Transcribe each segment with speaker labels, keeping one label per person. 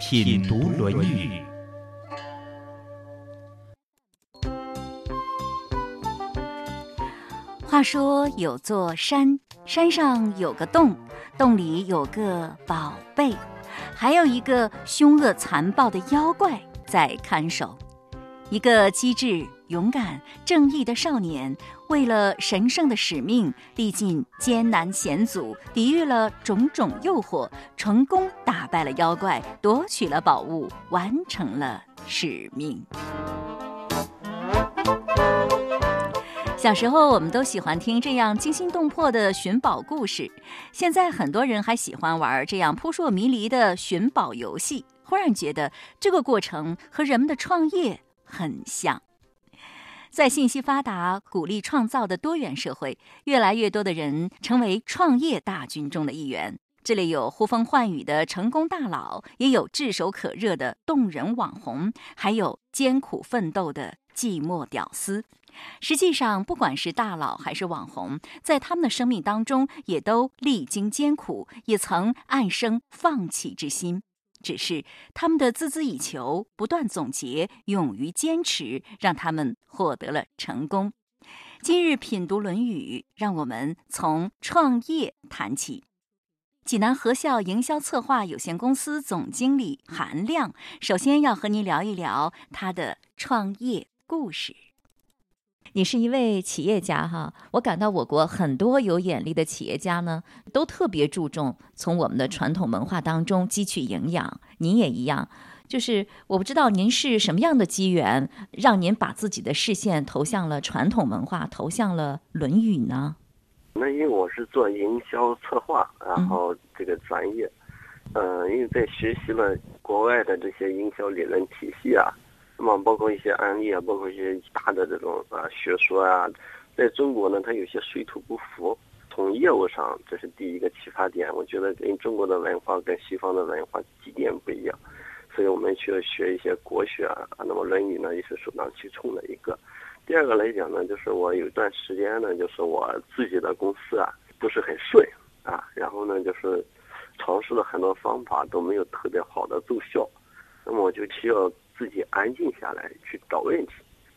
Speaker 1: 品读《论语》。
Speaker 2: 话说有座山，山上有个洞，洞里有个宝贝。还有一个凶恶残暴的妖怪在看守。一个机智、勇敢、正义的少年，为了神圣的使命，历尽艰难险阻，抵御了种种诱惑，成功打败了妖怪，夺取了宝物，完成了使命。小时候，我们都喜欢听这样惊心动魄的寻宝故事。现在，很多人还喜欢玩这样扑朔迷离的寻宝游戏。忽然觉得这个过程和人们的创业很像。在信息发达、鼓励创造的多元社会，越来越多的人成为创业大军中的一员。这里有呼风唤雨的成功大佬，也有炙手可热的动人网红，还有艰苦奋斗的寂寞屌丝。实际上，不管是大佬还是网红，在他们的生命当中，也都历经艰苦，也曾暗生放弃之心。只是他们的孜孜以求、不断总结、勇于坚持，让他们获得了成功。今日品读《论语》，让我们从创业谈起。济南和校营销策划有限公司总经理韩亮，首先要和您聊一聊他的创业故事。你是一位企业家哈，我感到我国很多有眼力的企业家呢，都特别注重从我们的传统文化当中汲取营养。您也一样，就是我不知道您是什么样的机缘，让您把自己的视线投向了传统文化，投向了《论语》呢？
Speaker 3: 那因为我是做营销策划，然后这个专业，嗯，因为在学习了国外的这些营销理论体系啊。那么包括一些案例啊，包括一些大的这种啊学说啊，在中国呢，它有些水土不服。从业务上，这是第一个启发点。我觉得跟中国的文化跟西方的文化几点不一样，所以我们需要学一些国学啊。那么《论语》呢，也是首当其冲的一个。第二个来讲呢，就是我有一段时间呢，就是我自己的公司啊不是很顺啊，然后呢，就是尝试了很多方法都没有特别好的奏效，那么我就需要。自己安静下来去找问题，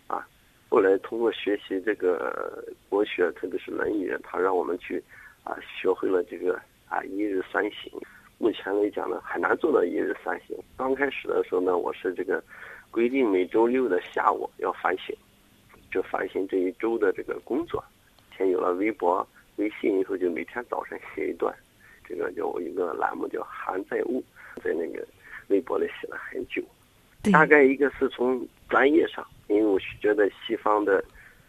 Speaker 3: 啊，后来通过学习这个国学，特别是《论语》，他让我们去啊学会了这个啊一日三省。目前来讲呢，很难做到一日三省。刚开始的时候呢，我是这个规定每周六的下午要反省，就反省这一周的这个工作。先有了微博、微信以后，就每天早晨写一段，这个叫我一个栏目叫“韩在悟”，在那个微博里写了很久。大概一个是从专业上，因为我是觉得西方的，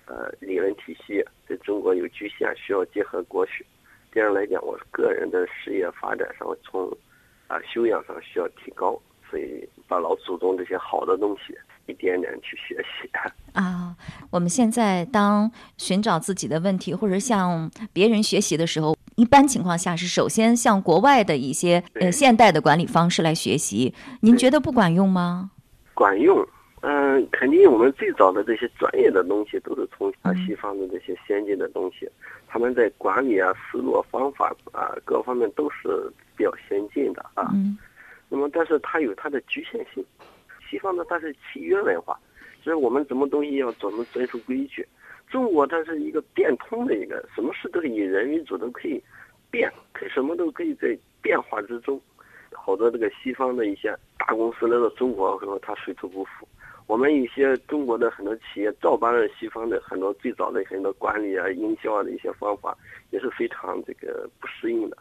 Speaker 3: 呃，理论体系对中国有局限，需要结合国学。第二来讲，我个人的事业发展上，从啊修养上需要提高，所以把老祖宗这些好的东西一点点去学习。
Speaker 2: 啊，我们现在当寻找自己的问题或者向别人学习的时候，一般情况下是首先向国外的一些呃现代的管理方式来学习。您觉得不管用吗？
Speaker 3: 管用，嗯，肯定我们最早的这些专业的东西都是从啊西方的这些先进的东西，他们在管理啊、思路、方法啊各方面都是比较先进的啊。那么，但是它有它的局限性，西方的它是契约文化，所以我们什么东西要怎么遵守规矩。中国它是一个变通的一个，什么事都以人为主，都可以变，可以什么都可以在变化之中。好多这个西方的一些大公司来到中国后，他水土不服。我们一些中国的很多企业照搬了西方的很多最早的很多管理啊、营销啊的一些方法，也是非常这个不适应的。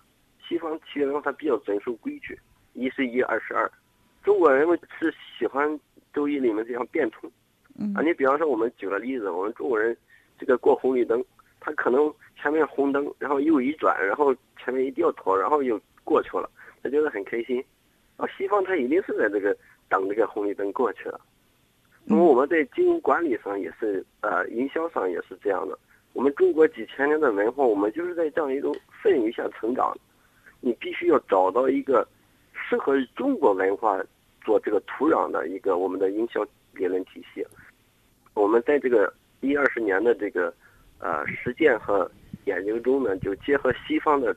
Speaker 3: 西方企业它比较遵守规矩，一是一，二是二。中国人们是喜欢周易里面这样变通。啊，你比方说我们举个例子，我们中国人这个过红绿灯，他可能前面红灯，然后右一转，然后前面一掉头，然后又过去了。他觉得很开心，啊，西方它一定是在这个等这个红绿灯过去了。那么我们在经营管理上也是，呃，营销上也是这样的。我们中国几千年的文化，我们就是在这样一种氛围下成长。你必须要找到一个适合中国文化做这个土壤的一个我们的营销理论体系。我们在这个一二十年的这个呃实践和研究中呢，就结合西方的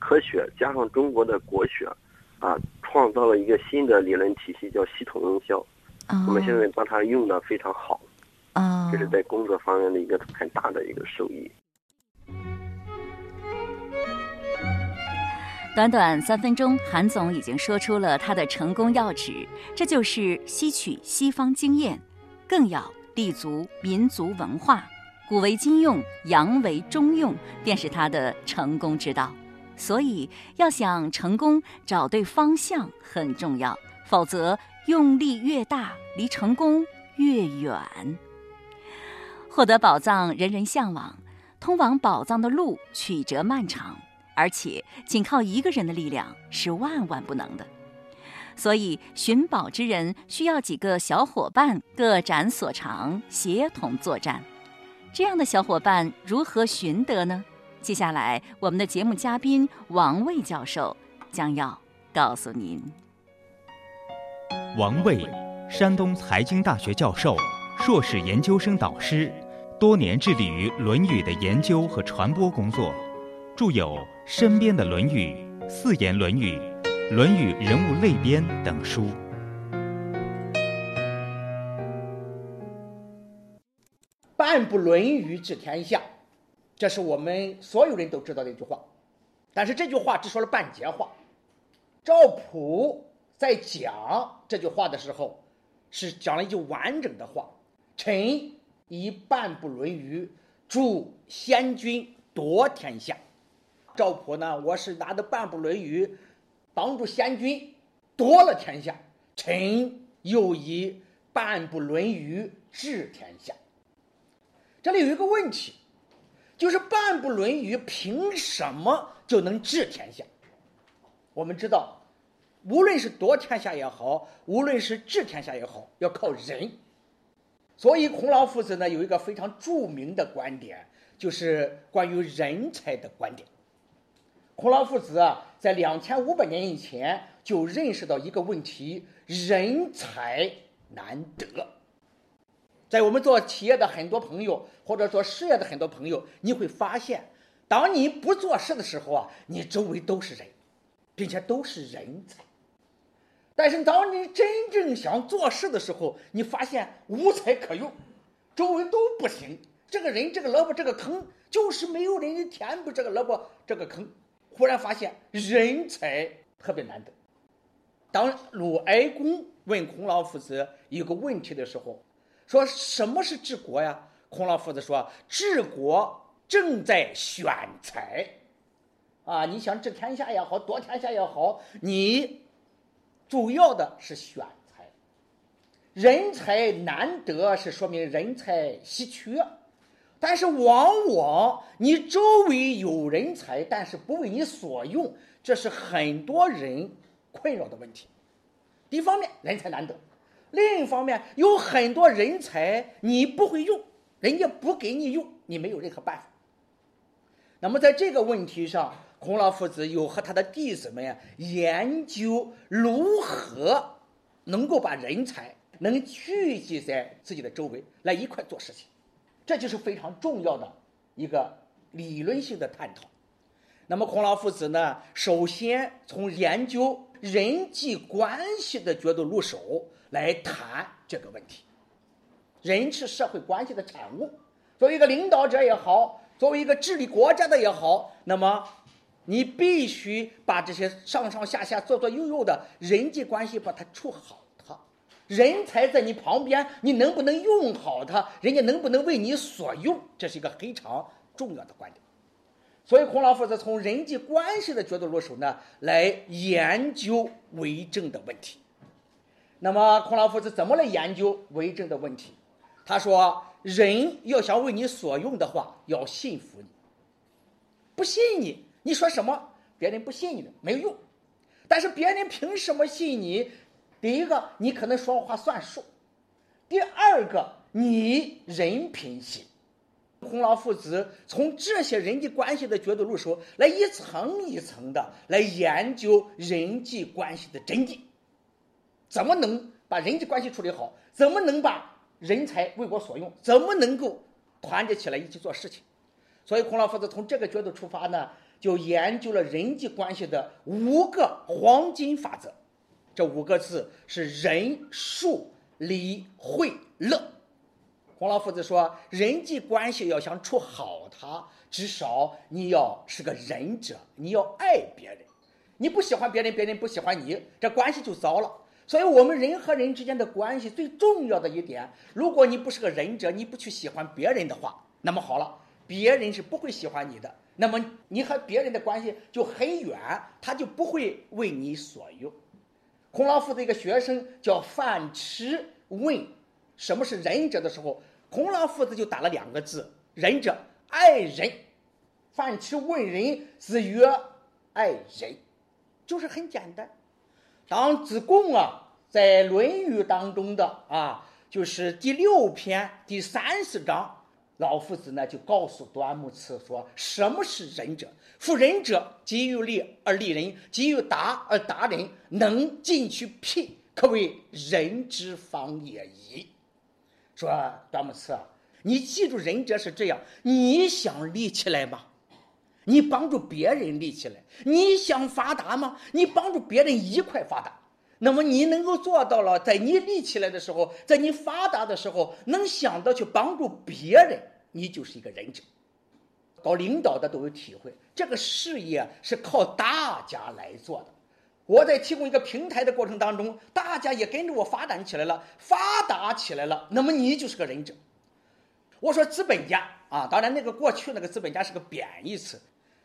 Speaker 3: 科学加上中国的国学，啊，创造了一个新的理论体系，叫系统营销。我们现在把它用的非常好。
Speaker 2: 啊，
Speaker 3: 这是在工作方面的一个很大的一个受益。
Speaker 2: 短短三分钟，韩总已经说出了他的成功要旨，这就是吸取西方经验，更要立足民族文化，古为今用，洋为中用，便是他的成功之道。所以，要想成功，找对方向很重要，否则用力越大，离成功越远。获得宝藏，人人向往。通往宝藏的路曲折漫长，而且仅靠一个人的力量是万万不能的。所以，寻宝之人需要几个小伙伴各展所长，协同作战。这样的小伙伴如何寻得呢？接下来，我们的节目嘉宾王卫教授将要告诉您。
Speaker 1: 王卫，山东财经大学教授。硕士研究生导师，多年致力于《论语》的研究和传播工作，著有《身边的论语》《四言论语》《论语人物类编》等书。
Speaker 4: 半部《论语》治天下，这是我们所有人都知道的一句话。但是这句话只说了半截话。赵普在讲这句话的时候，是讲了一句完整的话。臣以半部《论语》助先君夺天下。赵普呢？我是拿的半部《论语》帮助先君夺了天下。臣又以半部《论语》治天下。这里有一个问题，就是半部《论语》凭什么就能治天下？我们知道，无论是夺天下也好，无论是治天下也好，要靠人。所以，孔老夫子呢有一个非常著名的观点，就是关于人才的观点。孔老夫子啊，在两千五百年以前就认识到一个问题：人才难得。在我们做企业的很多朋友，或者做事业的很多朋友，你会发现，当你不做事的时候啊，你周围都是人，并且都是人才。但是当你真正想做事的时候，你发现无才可用，周围都不行。这个人、这个萝卜、这个坑，就是没有人填补这个萝卜、这个坑。忽然发现人才特别难得。当鲁哀公问孔老夫子一个问题的时候，说什么是治国呀？孔老夫子说：治国正在选才。啊，你想治天下也好，夺天下也好，你。主要的是选才，人才难得是说明人才稀缺，但是往往你周围有人才，但是不为你所用，这是很多人困扰的问题。一方面人才难得，另一方面有很多人才你不会用，人家不给你用，你没有任何办法。那么在这个问题上。孔老夫子又和他的弟子们呀研究如何能够把人才能聚集在自己的周围来一块做事情，这就是非常重要的一个理论性的探讨。那么孔老夫子呢，首先从研究人际关系的角度入手来谈这个问题。人是社会关系的产物，作为一个领导者也好，作为一个治理国家的也好，那么。你必须把这些上上下下、左左右右的人际关系把它处好，它人才在你旁边，你能不能用好它？人家能不能为你所用？这是一个非常重要的观点。所以，孔老夫子从人际关系的角度入手呢，来研究为政的问题。那么，孔老夫子怎么来研究为政的问题？他说：“人要想为你所用的话，要信服你，不信你。”你说什么，别人不信你的没有用，但是别人凭什么信你？第一个，你可能说话算数；第二个，你人品行。孔老夫子从这些人际关系的角度入手，来一层一层的来研究人际关系的真谛，怎么能把人际关系处理好？怎么能把人才为我所用？怎么能够团结起来一起做事情？所以孔老夫子从这个角度出发呢，就研究了人际关系的五个黄金法则。这五个字是仁、恕、礼、惠、乐。孔老夫子说，人际关系要想处好，它至少你要是个仁者，你要爱别人。你不喜欢别人，别人不喜欢你，这关系就糟了。所以，我们人和人之间的关系最重要的一点，如果你不是个仁者，你不去喜欢别人的话，那么好了，别人是不会喜欢你的。那么，你和别人的关系就很远，他就不会为你所用。孔老夫子一个学生叫范迟问什么是仁者的时候。孔老夫子就打了两个字：“仁者爱人。”范迟问仁，子曰：“爱人。”就是很简单。当子贡啊，在《论语》当中的啊，就是第六篇第三十章，老夫子呢就告诉端木赐说：“什么是仁者？夫仁者，急于利而利人，急于达而达人，能进取辟，可谓仁之方也已。”说端木赐，你记住，仁者是这样：你想立起来吗？你帮助别人立起来。你想发达吗？你帮助别人一块发达。那么你能够做到了，在你立起来的时候，在你发达的时候，能想到去帮助别人，你就是一个仁者。搞领导的都有体会，这个事业是靠大家来做的。我在提供一个平台的过程当中，大家也跟着我发展起来了，发达起来了。那么你就是个仁者。我说资本家啊，当然那个过去那个资本家是个贬义词，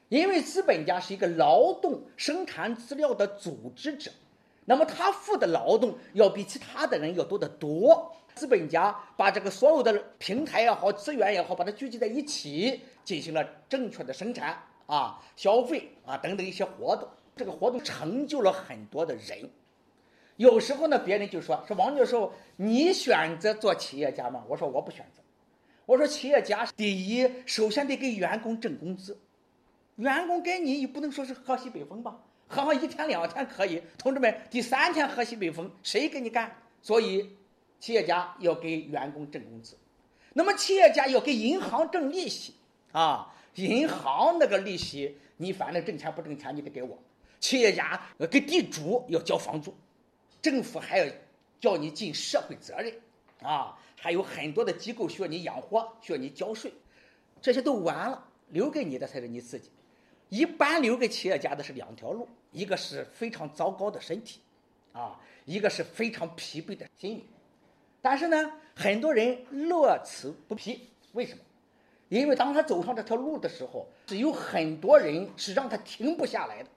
Speaker 4: 因为资本家是一个劳动生产资料的组织者，那么他付的劳动要比其他的人要多得多。资本家把这个所有的平台也好，资源也好，把它聚集在一起，进行了正确的生产啊、消费啊等等一些活动。这个活动成就了很多的人，有时候呢，别人就说：“说王教授，你选择做企业家吗？”我说：“我不选择。”我说：“企业家第一，首先得给员工挣工资，员工给你，也不能说是喝西北风吧？喝上一天两天可以，同志们，第三天喝西北风，谁给你干？所以，企业家要给员工挣工资，那么企业家要给银行挣利息啊，银行那个利息，你反正挣钱不挣钱，你得给我。”企业家给地主要交房租，政府还要叫你尽社会责任，啊，还有很多的机构需要你养活，需要你交税，这些都完了，留给你的才是你自己。一般留给企业家的是两条路，一个是非常糟糕的身体，啊，一个是非常疲惫的心理。但是呢，很多人乐此不疲，为什么？因为当他走上这条路的时候，是有很多人是让他停不下来的。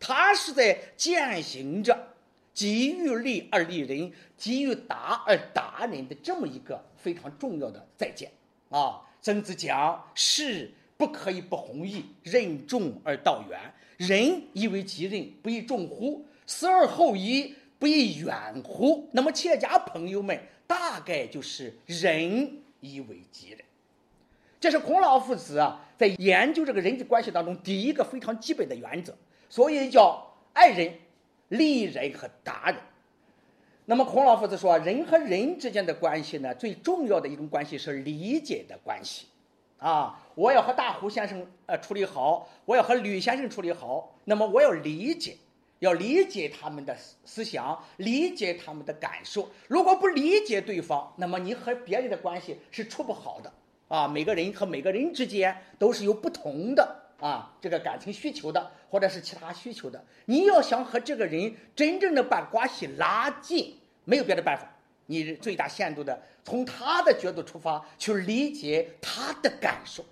Speaker 4: 他是在践行着“己欲利而利人，己欲达而达人”的这么一个非常重要的再见啊！曾子讲：“是不可以不弘毅，任重而道远。人以为己任，不亦重乎？死而后已，不亦远乎？”那么，企业家朋友们，大概就是人以为己任。这是孔老夫子啊，在研究这个人际关系当中第一个非常基本的原则。所以叫爱人、利人和达人。那么孔老夫子说，人和人之间的关系呢，最重要的一种关系是理解的关系。啊，我要和大胡先生呃处理好，我要和吕先生处理好，那么我要理解，要理解他们的思想，理解他们的感受。如果不理解对方，那么你和别人的关系是处不好的。啊，每个人和每个人之间都是有不同的。啊，这个感情需求的，或者是其他需求的，你要想和这个人真正的把关系拉近，没有别的办法，你最大限度的从他的角度出发去理解他的感受，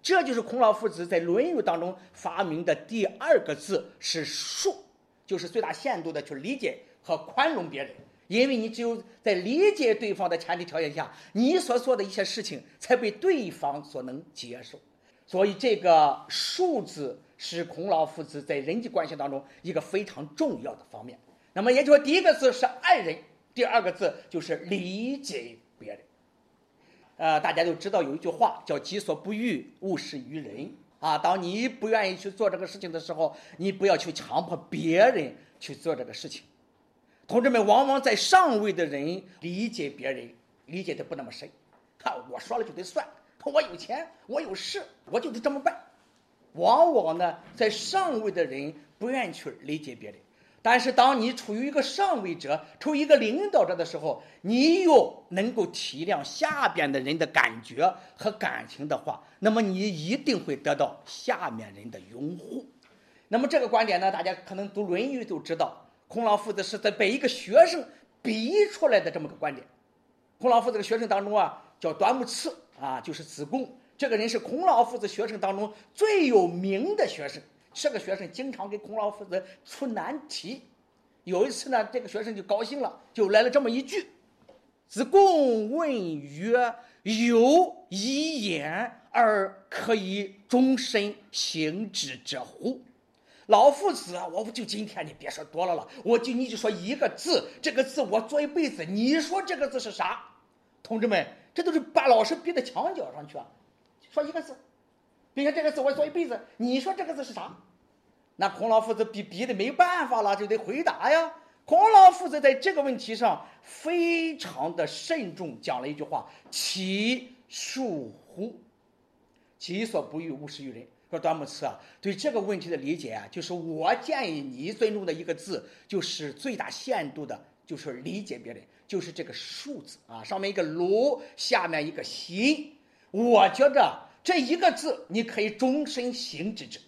Speaker 4: 这就是孔老夫子在《论语》当中发明的第二个字是“恕”，就是最大限度的去理解和宽容别人，因为你只有在理解对方的前提条件下，你所做的一些事情才被对方所能接受。所以，这个恕字是孔老夫子在人际关系当中一个非常重要的方面。那么也就是说，第一个字是爱人，第二个字就是理解别人。呃，大家都知道有一句话叫“己所不欲，勿施于人”。啊，当你不愿意去做这个事情的时候，你不要去强迫别人去做这个事情。同志们，往往在上位的人理解别人理解的不那么深。哈，我说了就得算，我有钱，我有势，我就得这么办。往往呢，在上位的人不愿意去理解别人。但是，当你处于一个上位者、处于一个领导者的时候，你又能够体谅下边的人的感觉和感情的话，那么你一定会得到下面人的拥护。那么这个观点呢，大家可能读《论语》都知道，孔老夫子是在被一个学生逼出来的这么个观点。孔老夫子的学生当中啊，叫端木赐啊，就是子贡。这个人是孔老夫子学生当中最有名的学生。这个学生经常给孔老夫子出难题。有一次呢，这个学生就高兴了，就来了这么一句：“子贡问曰：‘有一言而可以终身行之者乎？’老夫子啊，我就今天你别说多了了，我就你就说一个字，这个字我做一辈子。你说这个字是啥？同志们，这都是把老师逼到墙角上去啊！说一个字。”并且这个字我做一辈子，你说这个字是啥？那孔老夫子逼逼的没办法了，就得回答呀。孔老夫子在这个问题上非常的慎重，讲了一句话：“其恕乎？己所不欲，勿施于人。”说端木赐啊，对这个问题的理解啊，就是我建议你尊重的一个字，就是最大限度的，就是理解别人，就是这个“恕”字啊，上面一个“卢”，下面一个“心”。我觉着。这一个字，你可以终身行之者。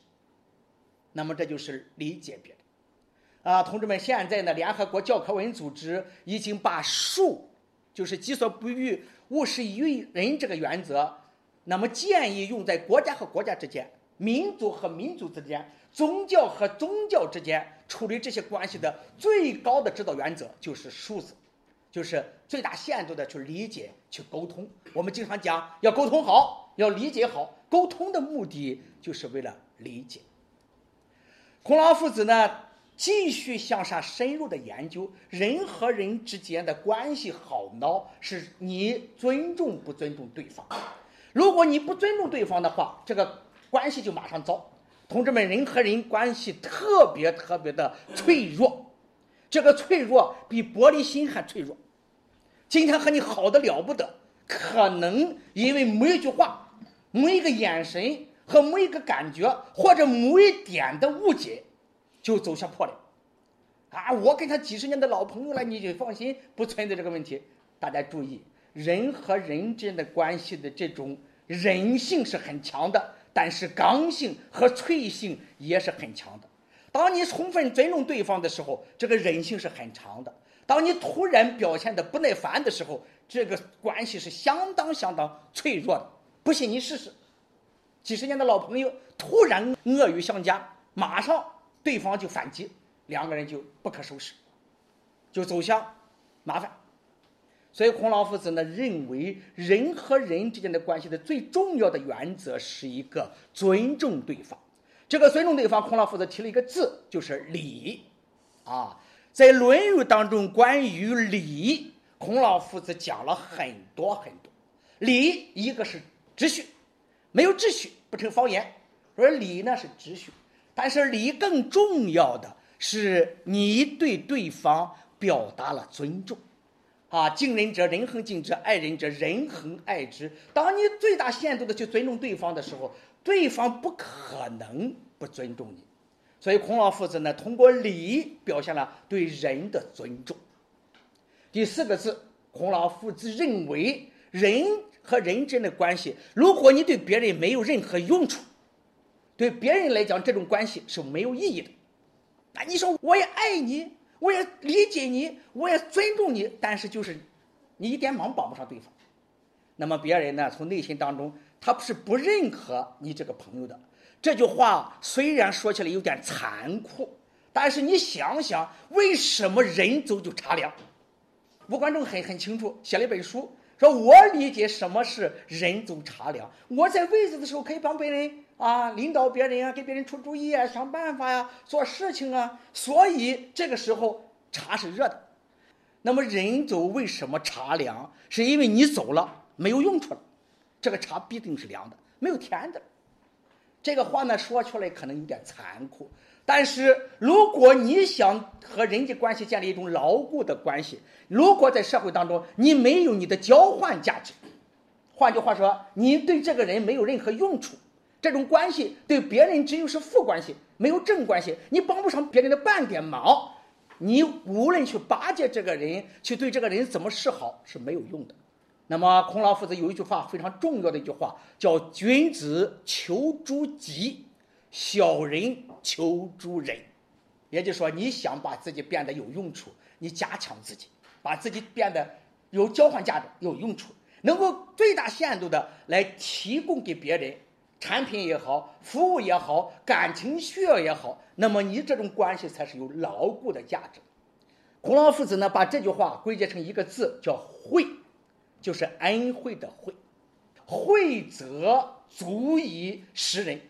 Speaker 4: 那么这就是理解别人啊，同志们，现在呢，联合国教科文组织已经把“恕”就是“己所不欲，勿施于人”这个原则，那么建议用在国家和国家之间、民族和民族之间、宗教和宗教之间处理这些关系的最高的指导原则就是“恕”字，就是最大限度的去理解、去沟通。我们经常讲要沟通好。要理解好沟通的目的，就是为了理解。孔老夫子呢，继续向上深入的研究人和人之间的关系好孬，是你尊重不尊重对方。如果你不尊重对方的话，这个关系就马上糟。同志们，人和人关系特别特别的脆弱，这个脆弱比玻璃心还脆弱。今天和你好的了不得，可能因为某一句话。某一个眼神和某一个感觉，或者某一点的误解，就走向破裂。啊，我跟他几十年的老朋友了，你就放心，不存在这个问题。大家注意，人和人之间的关系的这种人性是很强的，但是刚性和脆性也是很强的。当你充分尊重对方的时候，这个人性是很长的；当你突然表现的不耐烦的时候，这个关系是相当相当脆弱的。不信你试试，几十年的老朋友突然恶语相加，马上对方就反击，两个人就不可收拾，就走向麻烦。所以孔老夫子呢认为，人和人之间的关系的最重要的原则是一个尊重对方。这个尊重对方，孔老夫子提了一个字，就是礼。啊，在《论语》当中，关于礼，孔老夫子讲了很多很多。礼，一个是。秩序，没有秩序不成方言。说礼呢是秩序，但是礼更重要的是你对对方表达了尊重，啊，敬人者人恒敬之，爱人者人恒爱之。当你最大限度的去尊重对方的时候，对方不可能不尊重你。所以孔老夫子呢，通过礼表现了对人的尊重。第四个字，孔老夫子认为人。和人之间的关系，如果你对别人没有任何用处，对别人来讲，这种关系是没有意义的。那你说，我也爱你，我也理解你，我也尊重你，但是就是你一点忙帮不上对方。那么别人呢，从内心当中，他是不认可你这个朋友的。这句话虽然说起来有点残酷，但是你想想，为什么人走就茶凉？吴观众很很清楚，写了一本书。说我理解什么是人走茶凉。我在位子的时候可以帮别人啊，领导别人啊，给别人出主意啊，想办法呀，做事情啊。所以这个时候茶是热的。那么人走为什么茶凉？是因为你走了没有用处了，这个茶必定是凉的，没有甜的。这个话呢说出来可能有点残酷，但是如果你想和人际关系建立一种牢固的关系，如果在社会当中你没有你的交换价值，换句话说，你对这个人没有任何用处，这种关系对别人只有是负关系，没有正关系，你帮不上别人的半点忙，你无论去巴结这个人，去对这个人怎么示好是没有用的。那么，孔老夫子有一句话非常重要的一句话，叫“君子求诸己，小人求诸人”。也就是说，你想把自己变得有用处，你加强自己，把自己变得有交换价值、有用处，能够最大限度的来提供给别人产品也好、服务也好、感情需要也好，那么你这种关系才是有牢固的价值。孔老夫子呢，把这句话归结成一个字，叫“惠”。就是恩惠的惠，惠则足以识人。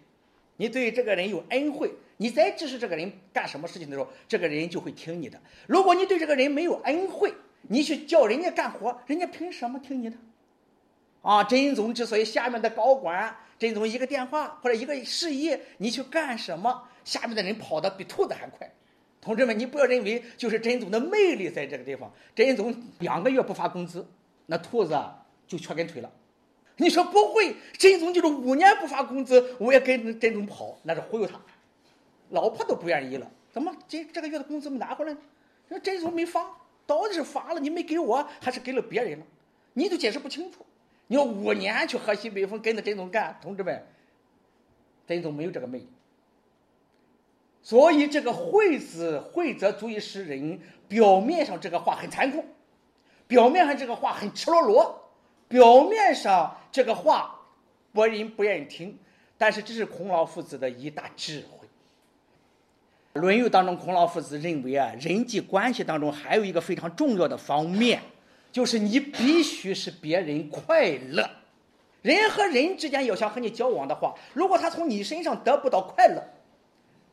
Speaker 4: 你对这个人有恩惠，你再指示这个人干什么事情的时候，这个人就会听你的。如果你对这个人没有恩惠，你去叫人家干活，人家凭什么听你的？啊，真总之所以下面的高管，真总一个电话或者一个示意，你去干什么，下面的人跑得比兔子还快。同志们，你不要认为就是真总的魅力在这个地方，真总两个月不发工资。那兔子就缺根腿了。你说不会，真宗就是五年不发工资，我也跟真宗跑，那是忽悠他。老婆都不愿意了，怎么这这个月的工资没拿回来呢？说真宗没发，到底是发了你没给我，还是给了别人了？你都解释不清楚。你要五年去喝西北风，跟着真宗干，同志们，真宗没有这个魅力。所以这个“惠”字，“惠则足以识人”，表面上这个话很残酷。表面上这个话很赤裸裸，表面上这个话，博人不愿意听，但是这是孔老夫子的一大智慧。《论语》当中，孔老夫子认为啊，人际关系当中还有一个非常重要的方面，就是你必须使别人快乐。人和人之间要想和你交往的话，如果他从你身上得不到快乐，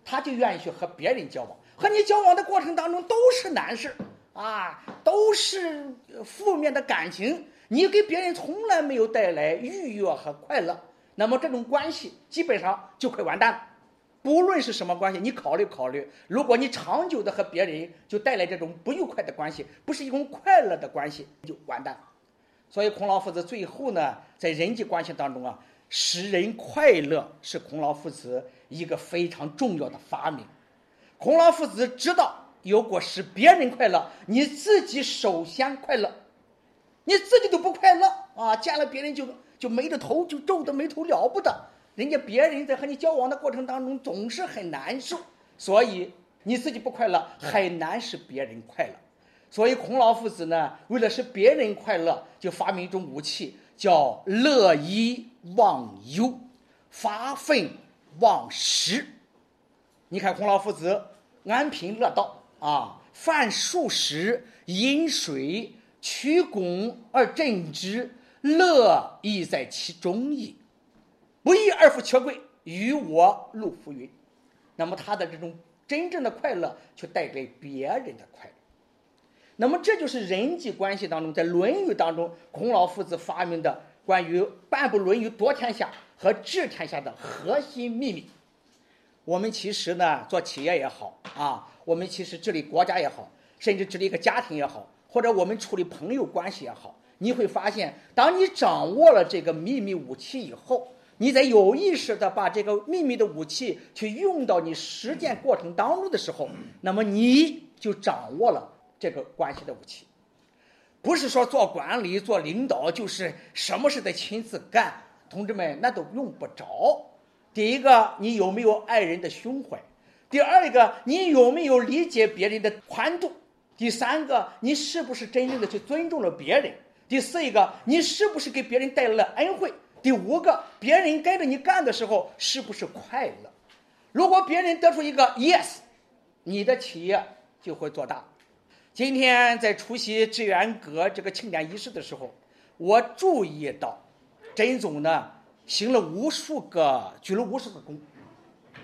Speaker 4: 他就愿意去和别人交往。和你交往的过程当中都是难事。啊，都是负面的感情，你给别人从来没有带来愉悦和快乐，那么这种关系基本上就快完蛋了。不论是什么关系，你考虑考虑，如果你长久的和别人就带来这种不愉快的关系，不是一种快乐的关系，就完蛋了。所以孔老夫子最后呢，在人际关系当中啊，使人快乐是孔老夫子一个非常重要的发明。孔老夫子知道。如果使别人快乐，你自己首先快乐，你自己都不快乐啊！见了别人就就没着头，就皱的眉头了不得。人家别人在和你交往的过程当中总是很难受，所以你自己不快乐，很难使别人快乐。所以孔老夫子呢，为了使别人快乐，就发明一种武器，叫乐以忘忧，发愤忘食。你看孔老夫子安贫乐道。啊，饭数食，饮水，曲肱而振之，乐亦在其中矣。不义而富且贵，与我路浮云。那么他的这种真正的快乐，却带给别人的快乐。那么这就是人际关系当中，在《论语》当中，孔老夫子发明的关于半部《论语》夺天下和治天下的核心秘密。我们其实呢，做企业也好啊。我们其实治理国家也好，甚至治理一个家庭也好，或者我们处理朋友关系也好，你会发现，当你掌握了这个秘密武器以后，你在有意识的把这个秘密的武器去用到你实践过程当中的时候，那么你就掌握了这个关系的武器。不是说做管理、做领导就是什么事得亲自干，同志们那都用不着。第一个，你有没有爱人的胸怀？第二个，你有没有理解别人的宽度？第三个，你是不是真正的去尊重了别人？第四一个，你是不是给别人带来了恩惠？第五个，别人跟着你干的时候是不是快乐？如果别人得出一个 yes，你的企业就会做大。今天在出席致远阁这个庆典仪式的时候，我注意到，甄总呢行了无数个鞠了无数个躬，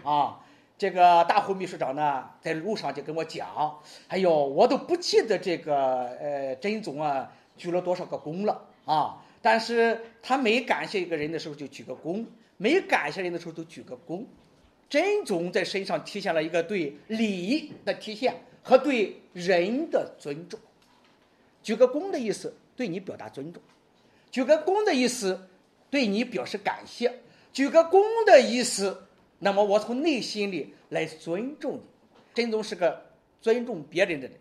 Speaker 4: 啊。这个大胡秘书长呢，在路上就跟我讲：“哎呦，我都不记得这个呃，甄总啊鞠了多少个躬了啊！但是他每感谢一个人的时候就鞠个躬，每感谢人的时候都鞠个躬。甄总在身上体现了一个对礼的体现和对人的尊重。鞠个躬的意思，对你表达尊重；鞠个躬的意思，对你表示感谢；鞠个躬的意思。”那么我从内心里来尊重你，真宗是个尊重别人的人，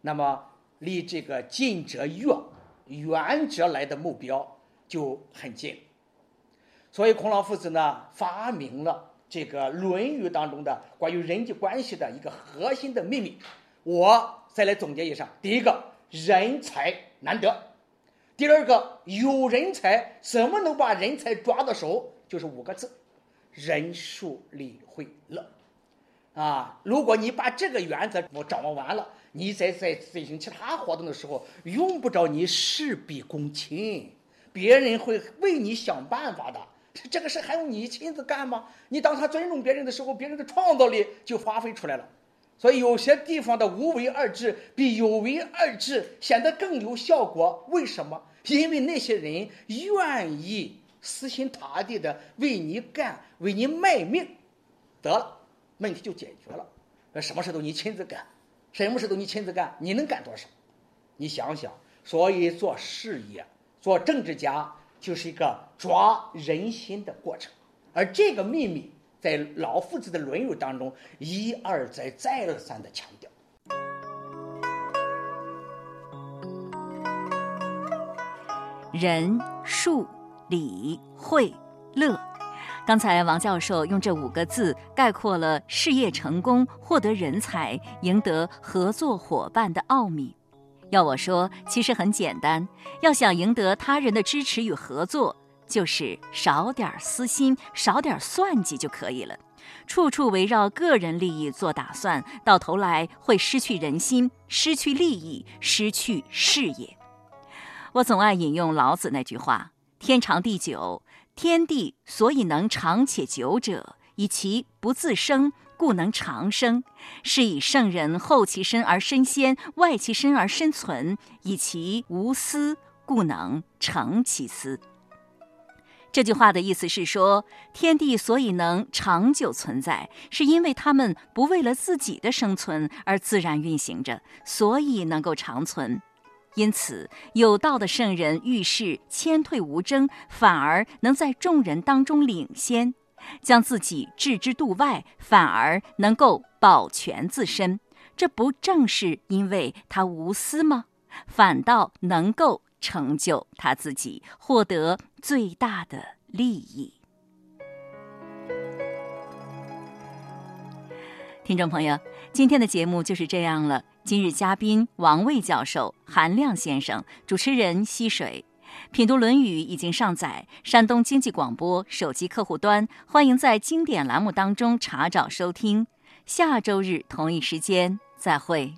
Speaker 4: 那么离这个近者远，远者来的目标就很近。所以孔老夫子呢发明了这个《论语》当中的关于人际关系的一个核心的秘密。我再来总结一下：第一个，人才难得；第二个，有人才，怎么能把人才抓到手？就是五个字。人数理会乐，啊！如果你把这个原则我掌握完了，你在在进行其他活动的时候，用不着你事必躬亲，别人会为你想办法的。这个事还用你亲自干吗？你当他尊重别人的时候，别人的创造力就发挥出来了。所以有些地方的无为而治比有为而治显得更有效果。为什么？因为那些人愿意。死心塌地的为你干，为你卖命，得了，问题就解决了。什么事都你亲自干，什么事都你亲自干，你能干多少？你想想，所以做事业、做政治家就是一个抓人心的过程。而这个秘密，在老夫子的《论语》当中一而再、再而三的强调。
Speaker 2: 人数。理会乐，刚才王教授用这五个字概括了事业成功、获得人才、赢得合作伙伴的奥秘。要我说，其实很简单，要想赢得他人的支持与合作，就是少点私心，少点算计就可以了。处处围绕个人利益做打算，到头来会失去人心，失去利益，失去事业。我总爱引用老子那句话。天长地久，天地所以能长且久者，以其不自生，故能长生；是以圣人后其身而身先，外其身而身存，以其无私，故能成其私。这句话的意思是说，天地所以能长久存在，是因为他们不为了自己的生存而自然运行着，所以能够长存。因此，有道的圣人遇事谦退无争，反而能在众人当中领先，将自己置之度外，反而能够保全自身。这不正是因为他无私吗？反倒能够成就他自己，获得最大的利益。听众朋友，今天的节目就是这样了。今日嘉宾王卫教授、韩亮先生，主持人溪水，品读《论语》已经上载山东经济广播手机客户端，欢迎在经典栏目当中查找收听。下周日同一时间再会。